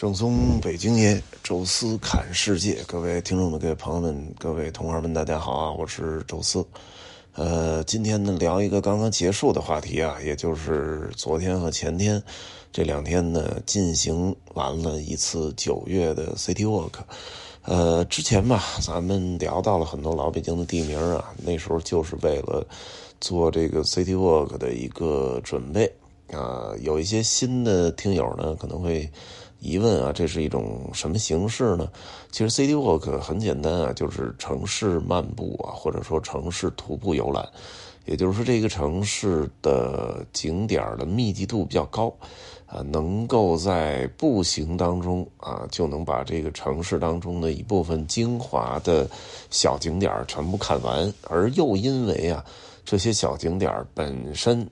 正宗北京爷，宙斯侃世界。各位听众们、各位朋友们、各位同行们，大家好啊！我是宙斯。呃，今天呢聊一个刚刚结束的话题啊，也就是昨天和前天这两天呢进行完了一次九月的 City Walk。呃，之前吧，咱们聊到了很多老北京的地名啊，那时候就是为了做这个 City Walk 的一个准备啊。有一些新的听友呢，可能会。疑问啊，这是一种什么形式呢？其实 City Walk 很简单啊，就是城市漫步啊，或者说城市徒步游览。也就是说，这个城市的景点的密集度比较高，啊，能够在步行当中啊，就能把这个城市当中的一部分精华的小景点全部看完。而又因为啊，这些小景点本身。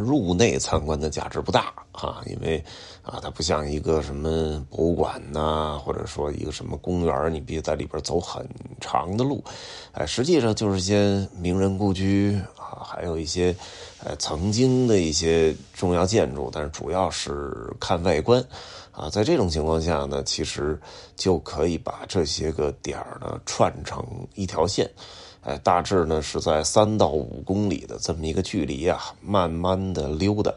入内参观的价值不大啊，因为啊，它不像一个什么博物馆呐，或者说一个什么公园，你必须在里边走很长的路。哎，实际上就是些名人故居啊，还有一些呃曾经的一些重要建筑，但是主要是看外观啊。在这种情况下呢，其实就可以把这些个点呢串成一条线。哎，大致呢是在三到五公里的这么一个距离啊，慢慢的溜达，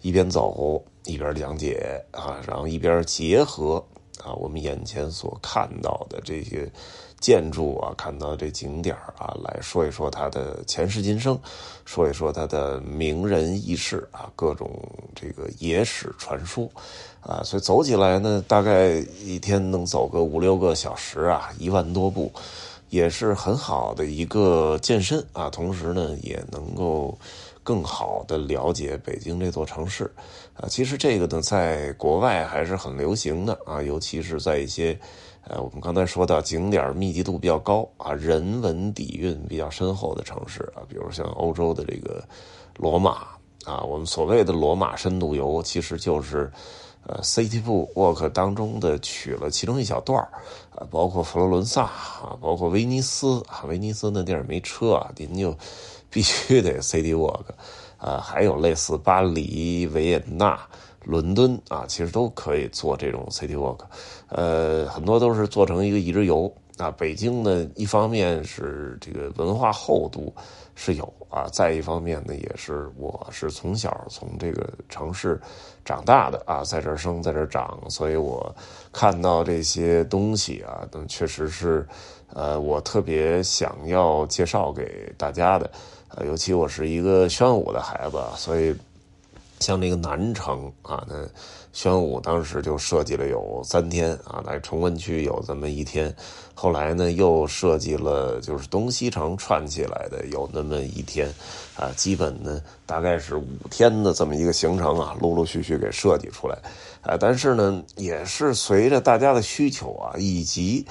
一边走一边讲解啊，然后一边结合啊我们眼前所看到的这些建筑啊，看到这景点啊，来说一说它的前世今生，说一说它的名人轶事啊，各种这个野史传说啊，所以走起来呢，大概一天能走个五六个小时啊，一万多步。也是很好的一个健身啊，同时呢，也能够更好的了解北京这座城市啊。其实这个呢，在国外还是很流行的啊，尤其是在一些呃，我们刚才说到景点密集度比较高啊，人文底蕴比较深厚的城市啊，比如像欧洲的这个罗马啊，我们所谓的罗马深度游，其实就是。呃，City Walk 当中的取了其中一小段啊，包括佛罗伦萨啊，包括威尼斯啊，威尼斯那地儿没车，您就必须得 City Walk，啊，还有类似巴黎、维也纳、伦敦啊，其实都可以做这种 City Walk，呃，很多都是做成一个一日游啊。北京呢，一方面是这个文化厚度。是有啊，再一方面呢，也是我是从小从这个城市长大的啊，在这儿生，在这儿长，所以我看到这些东西啊，那确实是呃，我特别想要介绍给大家的，呃，尤其我是一个宣武的孩子，所以像这个南城啊，那。宣武当时就设计了有三天啊，来崇文区有这么一天，后来呢又设计了就是东西城串起来的有那么一天，啊，基本呢大概是五天的这么一个行程啊，陆陆续续给设计出来，啊，但是呢也是随着大家的需求啊，以及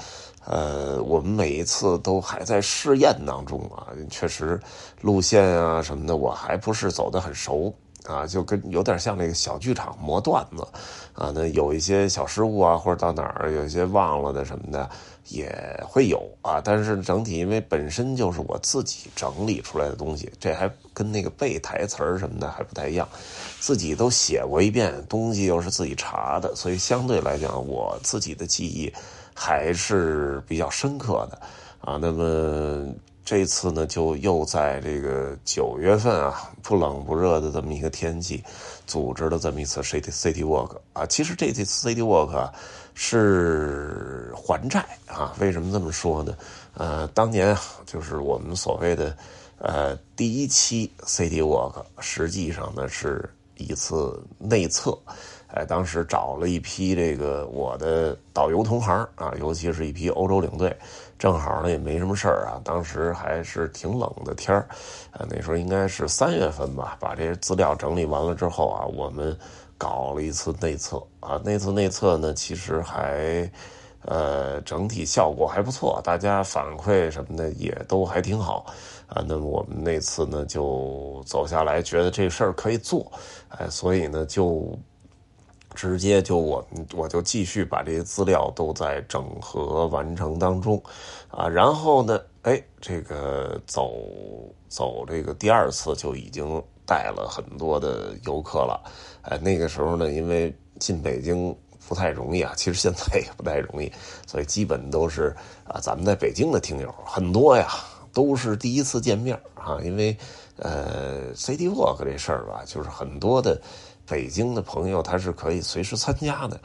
呃我们每一次都还在试验当中啊，确实路线啊什么的我还不是走得很熟。啊，就跟有点像那个小剧场磨段子，啊，那有一些小失误啊，或者到哪儿有一些忘了的什么的也会有啊。但是整体因为本身就是我自己整理出来的东西，这还跟那个背台词儿什么的还不太一样，自己都写过一遍，东西又是自己查的，所以相对来讲我自己的记忆还是比较深刻的啊。那么。这次呢，就又在这个九月份啊，不冷不热的这么一个天气，组织了这么一次 City City Walk 啊。其实这次 City Walk 是还债啊。为什么这么说呢？呃，当年啊，就是我们所谓的呃第一期 City Walk，实际上呢是一次内测。哎，当时找了一批这个我的导游同行啊，尤其是一批欧洲领队。正好呢，也没什么事儿啊。当时还是挺冷的天儿，啊，那时候应该是三月份吧。把这些资料整理完了之后啊，我们搞了一次内测啊。那次内测呢，其实还呃整体效果还不错，大家反馈什么的也都还挺好啊。那么我们那次呢就走下来，觉得这事儿可以做，哎，所以呢就。直接就我我就继续把这些资料都在整合完成当中，啊，然后呢，哎，这个走走这个第二次就已经带了很多的游客了，哎，那个时候呢，因为进北京不太容易啊，其实现在也不太容易，所以基本都是啊，咱们在北京的听友很多呀，都是第一次见面啊，因为呃，CD Walk 这事儿吧，就是很多的北京的朋友他是可以随时参加的，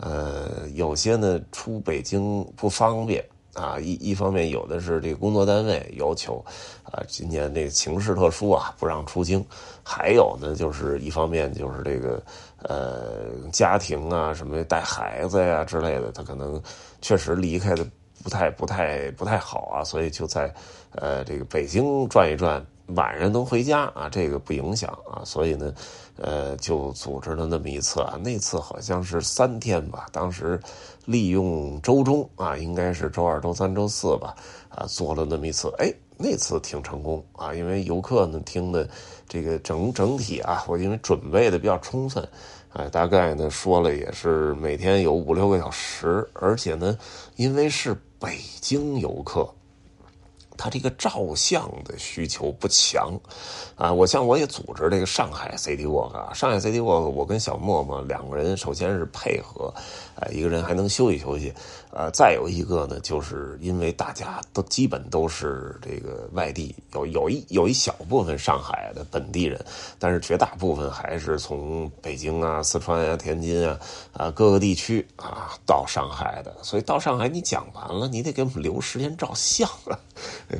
呃，有些呢出北京不方便。啊，一一方面有的是这个工作单位要求，啊，今年这个情势特殊啊，不让出京；还有呢，就是一方面就是这个呃家庭啊，什么带孩子呀之类的，他可能确实离开的不太不太不太好啊，所以就在呃这个北京转一转。晚上能回家啊，这个不影响啊，所以呢，呃，就组织了那么一次啊。那次好像是三天吧，当时利用周中啊，应该是周二、周三、周四吧，啊，做了那么一次。哎，那次挺成功啊，因为游客呢听的这个整整体啊，我因为准备的比较充分，哎，大概呢说了也是每天有五六个小时，而且呢，因为是北京游客。他这个照相的需求不强，啊，我像我也组织这个上海 City Walk 啊，上海 City Walk，我跟小沫沫两个人首先是配合，哎，一个人还能休息休息，呃，再有一个呢，就是因为大家都基本都是这个外地，有有一有一小部分上海的本地人，但是绝大部分还是从北京啊、四川啊、天津啊啊各个地区啊到上海的，所以到上海你讲完了，你得给我们留时间照相啊。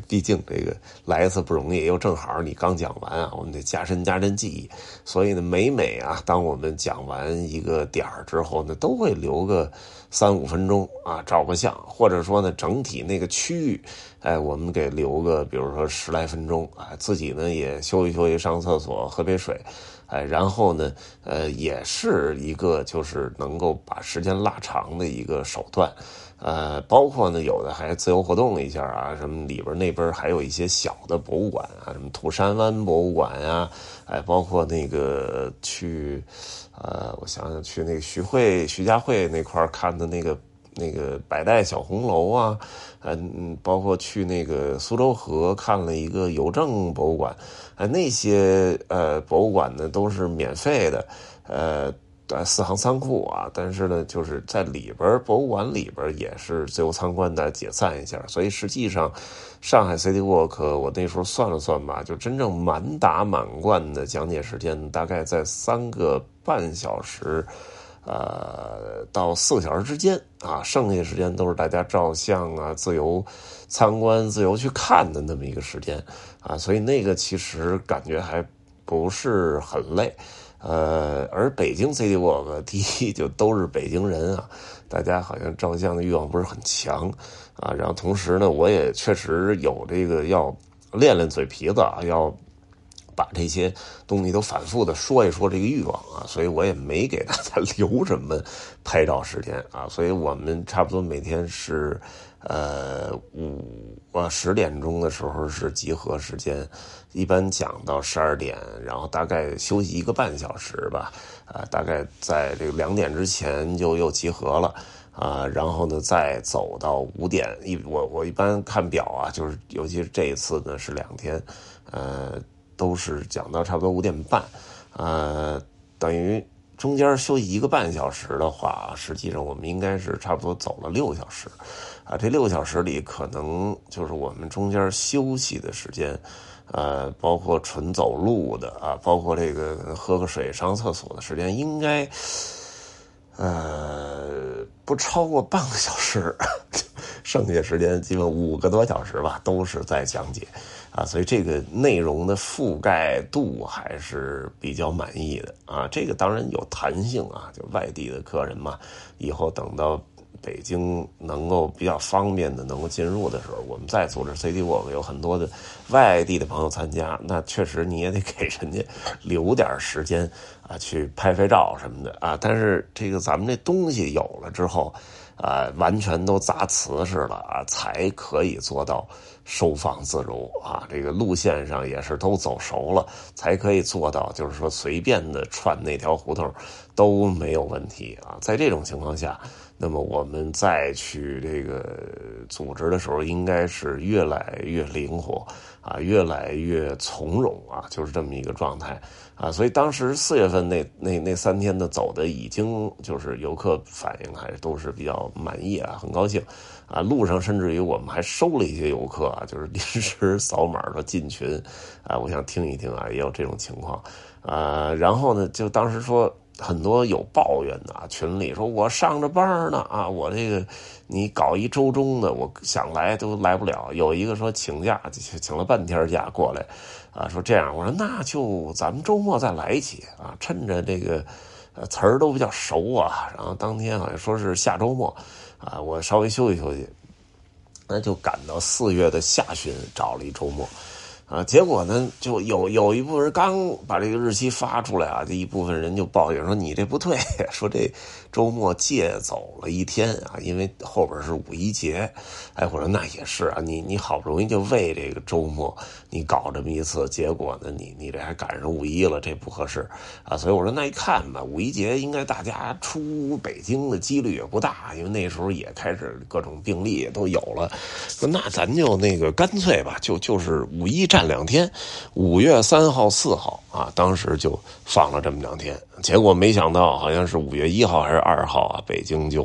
毕竟这个来一次不容易，又正好你刚讲完啊，我们得加深加深记忆。所以呢，每每啊，当我们讲完一个点儿之后呢，都会留个三五分钟啊，照个相，或者说呢，整体那个区域，哎，我们给留个，比如说十来分钟啊，自己呢也休息休息，上厕所，喝杯水，哎，然后呢，呃，也是一个就是能够把时间拉长的一个手段。呃，包括呢，有的还自由活动一下啊，什么里边那边还有一些小的博物馆啊，什么土山湾博物馆啊，哎，包括那个去，呃，我想想去那个徐汇、徐家汇那块儿看的那个那个百代小红楼啊，嗯，包括去那个苏州河看了一个邮政博物馆，啊，那些呃博物馆呢都是免费的，呃。对，四行仓库啊，但是呢，就是在里边博物馆里边也是自由参观的，解散一下。所以实际上，上海 City Walk 我那时候算了算吧，就真正满打满贯的讲解时间大概在三个半小时，呃，到四个小时之间啊，剩下时间都是大家照相啊、自由参观、自由去看的那么一个时间啊，所以那个其实感觉还不是很累。呃，而北京 City Walk 第一就都是北京人啊，大家好像照相的欲望不是很强啊。然后同时呢，我也确实有这个要练练嘴皮子啊，要把这些东西都反复的说一说这个欲望啊，所以我也没给大家 留什么拍照时间啊。所以我们差不多每天是。呃，五呃十点钟的时候是集合时间，一般讲到十二点，然后大概休息一个半小时吧，啊，大概在这个两点之前就又集合了，啊，然后呢再走到五点，一我我一般看表啊，就是尤其是这一次呢是两天，呃，都是讲到差不多五点半，呃，等于。中间休息一个半小时的话，实际上我们应该是差不多走了六个小时，啊，这六个小时里可能就是我们中间休息的时间，呃，包括纯走路的啊，包括这个喝个水、上厕所的时间，应该，呃，不超过半个小时，剩下时间基本五个多小时吧，都是在讲解。啊，所以这个内容的覆盖度还是比较满意的啊。这个当然有弹性啊，就外地的客人嘛，以后等到北京能够比较方便的能够进入的时候，我们再组织 CD Walk，有很多的外地的朋友参加，那确实你也得给人家留点时间啊，去拍拍照什么的啊。但是这个咱们这东西有了之后。啊，完全都砸瓷实了啊，才可以做到收放自如啊。这个路线上也是都走熟了，才可以做到，就是说随便的串那条胡同，都没有问题啊。在这种情况下，那么我们再去这个组织的时候，应该是越来越灵活啊，越来越从容啊，就是这么一个状态啊。所以当时四月份那那那三天的走的已经就是游客反应还都是比较满意啊，很高兴啊。路上甚至于我们还收了一些游客啊，就是临时扫码说进群啊，我想听一听啊，也有这种情况啊。然后呢，就当时说。很多有抱怨的啊，群里说我上着班呢啊，我这个你搞一周中的，我想来都来不了。有一个说请假，请了半天假过来，啊，说这样，我说那就咱们周末再来一起啊，趁着这个词儿都比较熟啊，然后当天好像说是下周末啊，我稍微休息休息，那就赶到四月的下旬找了一周末。啊，结果呢，就有有一部分人刚把这个日期发出来啊，这一部分人就抱怨说：“你这不对，说这周末借走了一天啊，因为后边是五一节。”哎，我说那也是啊，你你好不容易就为这个周末你搞这么一次，结果呢，你你这还赶上五一了，这不合适啊。所以我说那一看吧，五一节应该大家出北京的几率也不大，因为那时候也开始各种病例也都有了。说那咱就那个干脆吧，就就是五一。干两天，五月三号、四号啊，当时就放了这么两天。结果没想到，好像是五月一号还是二号啊，北京就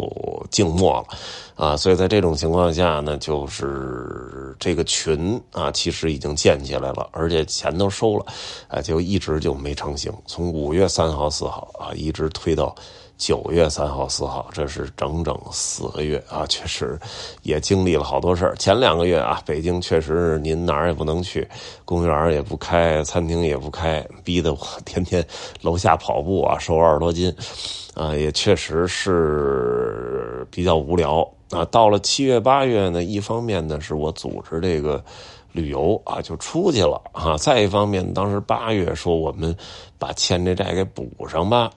静默了啊。所以在这种情况下呢，就是这个群啊，其实已经建起来了，而且钱都收了，啊，就一直就没成型。从五月三号、四号啊，一直推到。九月三号、四号，这是整整四个月啊！确实也经历了好多事儿。前两个月啊，北京确实您哪儿也不能去，公园也不开，餐厅也不开，逼得我天天楼下跑步啊，瘦二十多斤啊，也确实是比较无聊啊。到了七月、八月呢，一方面呢是我组织这个旅游啊，就出去了啊；再一方面，当时八月说我们把欠这债给补上吧。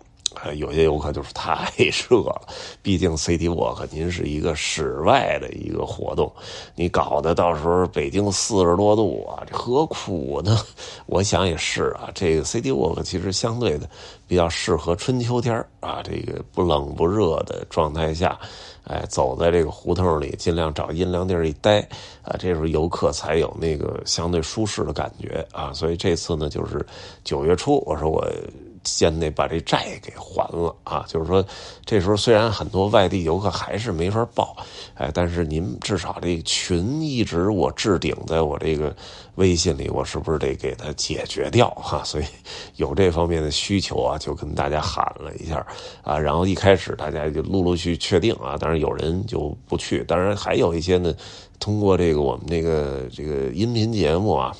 有些游客就是太 热了，毕竟 City Walk 您是一个室外的一个活动，你搞得到时候北京四十多度啊，这何苦呢？我想也是啊，这个 City Walk 其实相对的比较适合春秋天啊，这个不冷不热的状态下，哎，走在这个胡同里，尽量找阴凉地儿一待啊，这时候游客才有那个相对舒适的感觉啊。所以这次呢，就是九月初，我说我。先得把这债给还了啊！就是说，这时候虽然很多外地游客还是没法报，哎，但是您至少这群一直我置顶在我这个微信里，我是不是得给他解决掉哈？所以有这方面的需求啊，就跟大家喊了一下啊。然后一开始大家就陆陆续续确定啊，当然有人就不去，当然还有一些呢，通过这个我们这个这个音频节目啊。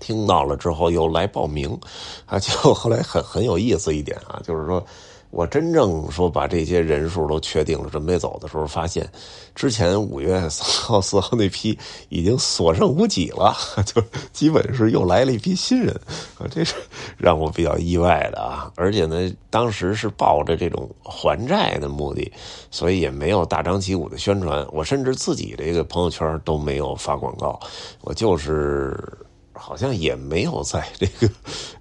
听到了之后又来报名，啊，就后来很很有意思一点啊，就是说我真正说把这些人数都确定了，准备走的时候，发现之前五月三号四号那批已经所剩无几了，就基本是又来了一批新人，啊，这是让我比较意外的啊。而且呢，当时是抱着这种还债的目的，所以也没有大张旗鼓的宣传，我甚至自己这个朋友圈都没有发广告，我就是。好像也没有在这个，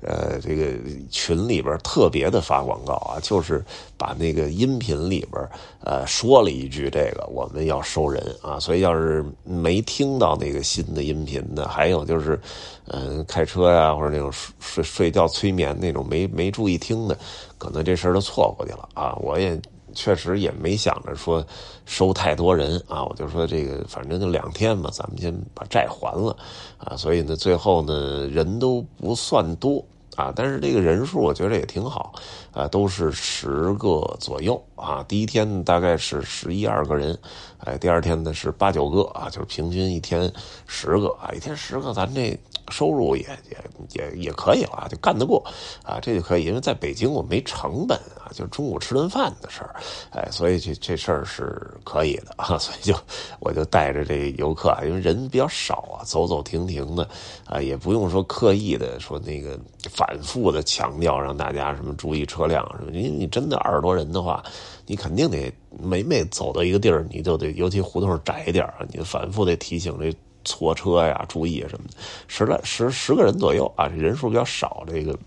呃，这个群里边特别的发广告啊，就是把那个音频里边呃说了一句这个我们要收人啊，所以要是没听到那个新的音频的，还有就是，嗯，开车呀或者那种睡睡觉催眠那种没没注意听的，可能这事儿都错过去了啊，我也。确实也没想着说收太多人啊，我就说这个反正就两天嘛，咱们先把债还了啊。所以呢，最后呢人都不算多啊，但是这个人数我觉得也挺好啊，都是十个左右啊。第一天大概是十一二个人，哎，第二天呢是八九个啊，就是平均一天十个啊，一天十个，咱这。收入也也也也可以了，就干得过啊，这就可以，因为在北京我没成本啊，就中午吃顿饭的事儿，哎，所以这这事儿是可以的啊，所以就我就带着这游客啊，因为人比较少啊，走走停停的啊，也不用说刻意的说那个反反复的强调让大家什么注意车辆什么，因为你真的二十多人的话，你肯定得每每走到一个地儿，你就得尤其胡同窄一点啊，你反复得提醒这。错车呀，注意什么的，十来十十个人左右啊，人数比较少，这个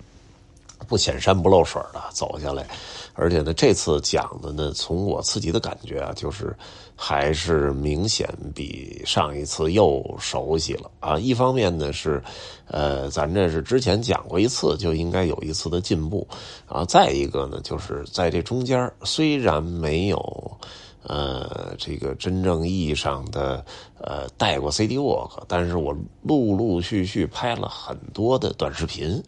不显山不漏水的走下来，而且呢，这次讲的呢，从我自己的感觉啊，就是还是明显比上一次又熟悉了啊。一方面呢是，呃，咱这是之前讲过一次，就应该有一次的进步啊。再一个呢，就是在这中间虽然没有。呃，这个真正意义上的呃带过 CD Walk，但是我陆陆续续拍了很多的短视频，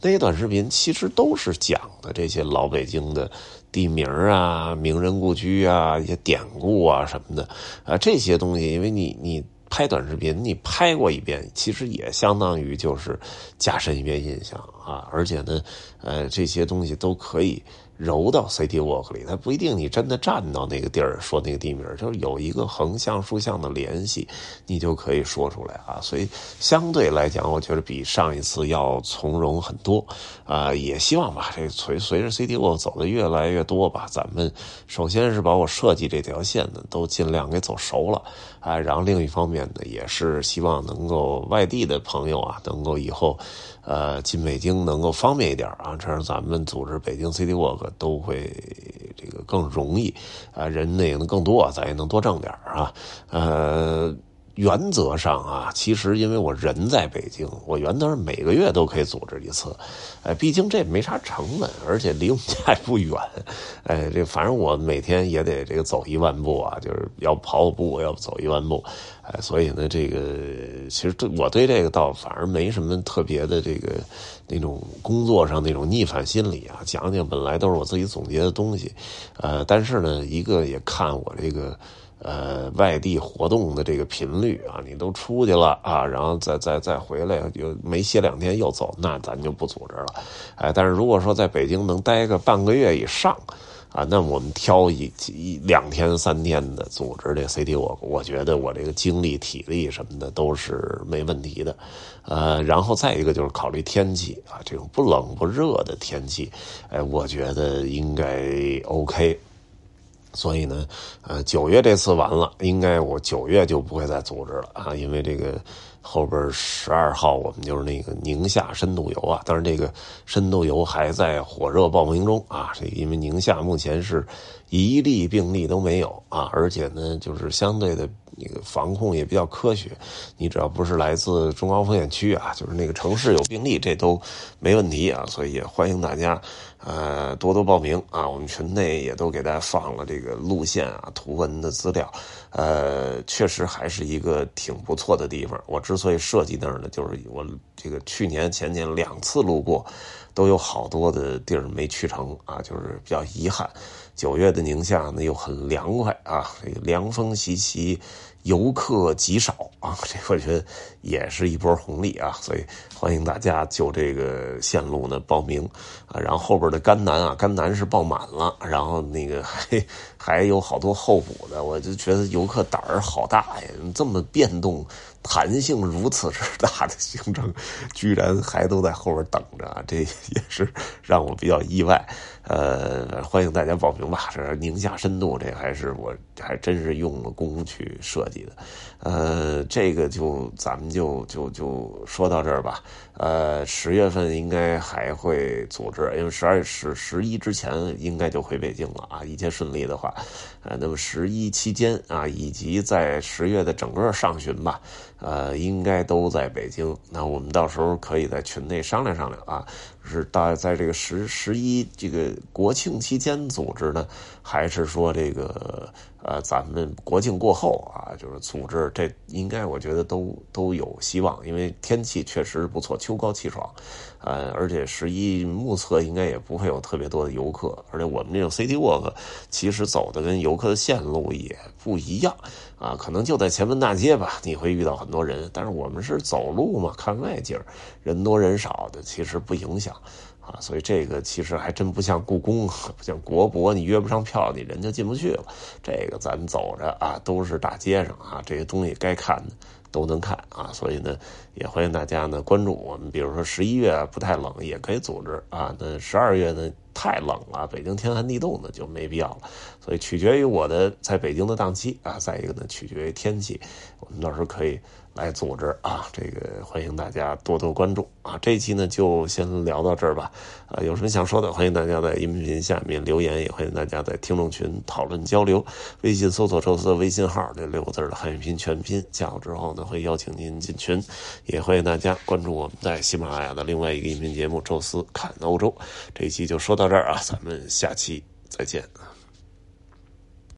那些短视频其实都是讲的这些老北京的地名啊、名人故居啊、一些典故啊什么的啊这些东西，因为你你拍短视频，你拍过一遍，其实也相当于就是加深一遍印象啊，而且呢，呃，这些东西都可以。揉到 City Walk 里，它不一定你真的站到那个地儿说那个地名，就是有一个横向竖向的联系，你就可以说出来啊。所以相对来讲，我觉得比上一次要从容很多啊。也希望吧，这随随着 City Walk 走的越来越多吧，咱们首先是把我设计这条线呢都尽量给走熟了啊。然后另一方面呢，也是希望能够外地的朋友啊，能够以后呃进北京能够方便一点啊，这样咱们组织北京 City Walk。都会这个更容易啊，人呢也能更多，咱也能多挣点啊，呃。原则上啊，其实因为我人在北京，我原则上每个月都可以组织一次，哎，毕竟这没啥成本，而且离我们家也不远，哎，这反正我每天也得这个走一万步啊，就是要跑步，要走一万步，哎，所以呢，这个其实对我对这个倒反而没什么特别的这个那种工作上那种逆反心理啊，讲讲本来都是我自己总结的东西，呃，但是呢，一个也看我这个。呃，外地活动的这个频率啊，你都出去了啊，然后再再再回来，又没歇两天又走，那咱就不组织了。哎，但是如果说在北京能待个半个月以上，啊，那我们挑一一两天三天的组织这 CT，我我觉得我这个精力体力什么的都是没问题的。呃，然后再一个就是考虑天气啊，这种不冷不热的天气，哎，我觉得应该 OK。所以呢，呃，九月这次完了，应该我九月就不会再组织了啊，因为这个后边十二号我们就是那个宁夏深度游啊，当然这个深度游还在火热报名中啊，这因为宁夏目前是一例病例都没有啊，而且呢，就是相对的。那个防控也比较科学，你只要不是来自中高风险区啊，就是那个城市有病例，这都没问题啊。所以也欢迎大家，呃，多多报名啊。我们群内也都给大家放了这个路线啊、图文的资料，呃，确实还是一个挺不错的地方。我之所以设计那儿呢，就是我这个去年、前年两次路过，都有好多的地儿没去成啊，就是比较遗憾。九月的宁夏呢又很凉快啊，凉风习习，游客极少啊，这我觉得也是一波红利啊，所以欢迎大家就这个线路呢报名啊，然后后边的甘南啊，甘南是报满了，然后那个还还有好多候补的，我就觉得游客胆儿好大呀，这么变动。弹性如此之大的行程，居然还都在后边等着，这也是让我比较意外。呃，欢迎大家报名吧。这宁夏深度，这还是我还真是用了功去设计的。呃，这个就咱们就就就说到这儿吧。呃，十月份应该还会组织，因为十二十十一之前应该就回北京了啊，一切顺利的话。呃，那么十一期间啊，以及在十月的整个上旬吧。呃，应该都在北京。那我们到时候可以在群内商量商量啊，是大在这个十十一这个国庆期间组织呢，还是说这个呃咱们国庆过后啊，就是组织？这应该我觉得都都有希望，因为天气确实不错，秋高气爽。呃，而且十一目测应该也不会有特别多的游客，而且我们这种 City Walk 其实走的跟游客的线路也不一样啊，可能就在前门大街吧，你会遇到很多人，但是我们是走路嘛，看外景，人多人少的其实不影响啊，所以这个其实还真不像故宫，不像国博，你约不上票，你人就进不去了。这个咱走着啊，都是大街上啊，这些东西该看的都能看啊。所以呢，也欢迎大家呢关注我们。比如说十一月不太冷，也可以组织啊。那十二月呢太冷了，北京天寒地冻的就没必要了。所以取决于我的在北京的档期啊，再一个呢取决于天气，我们到时候可以。来组织啊，这个欢迎大家多多关注啊！这一期呢就先聊到这儿吧。啊，有什么想说的，欢迎大家在音频下面留言，也欢迎大家在听众群讨论交流。微信搜索“宙斯”的微信号，这六个字的汉语拼全拼，加好之后呢会邀请您进群。也欢迎大家关注我们在喜马拉雅的另外一个音频节目《宙斯看欧洲》。这一期就说到这儿啊，咱们下期再见。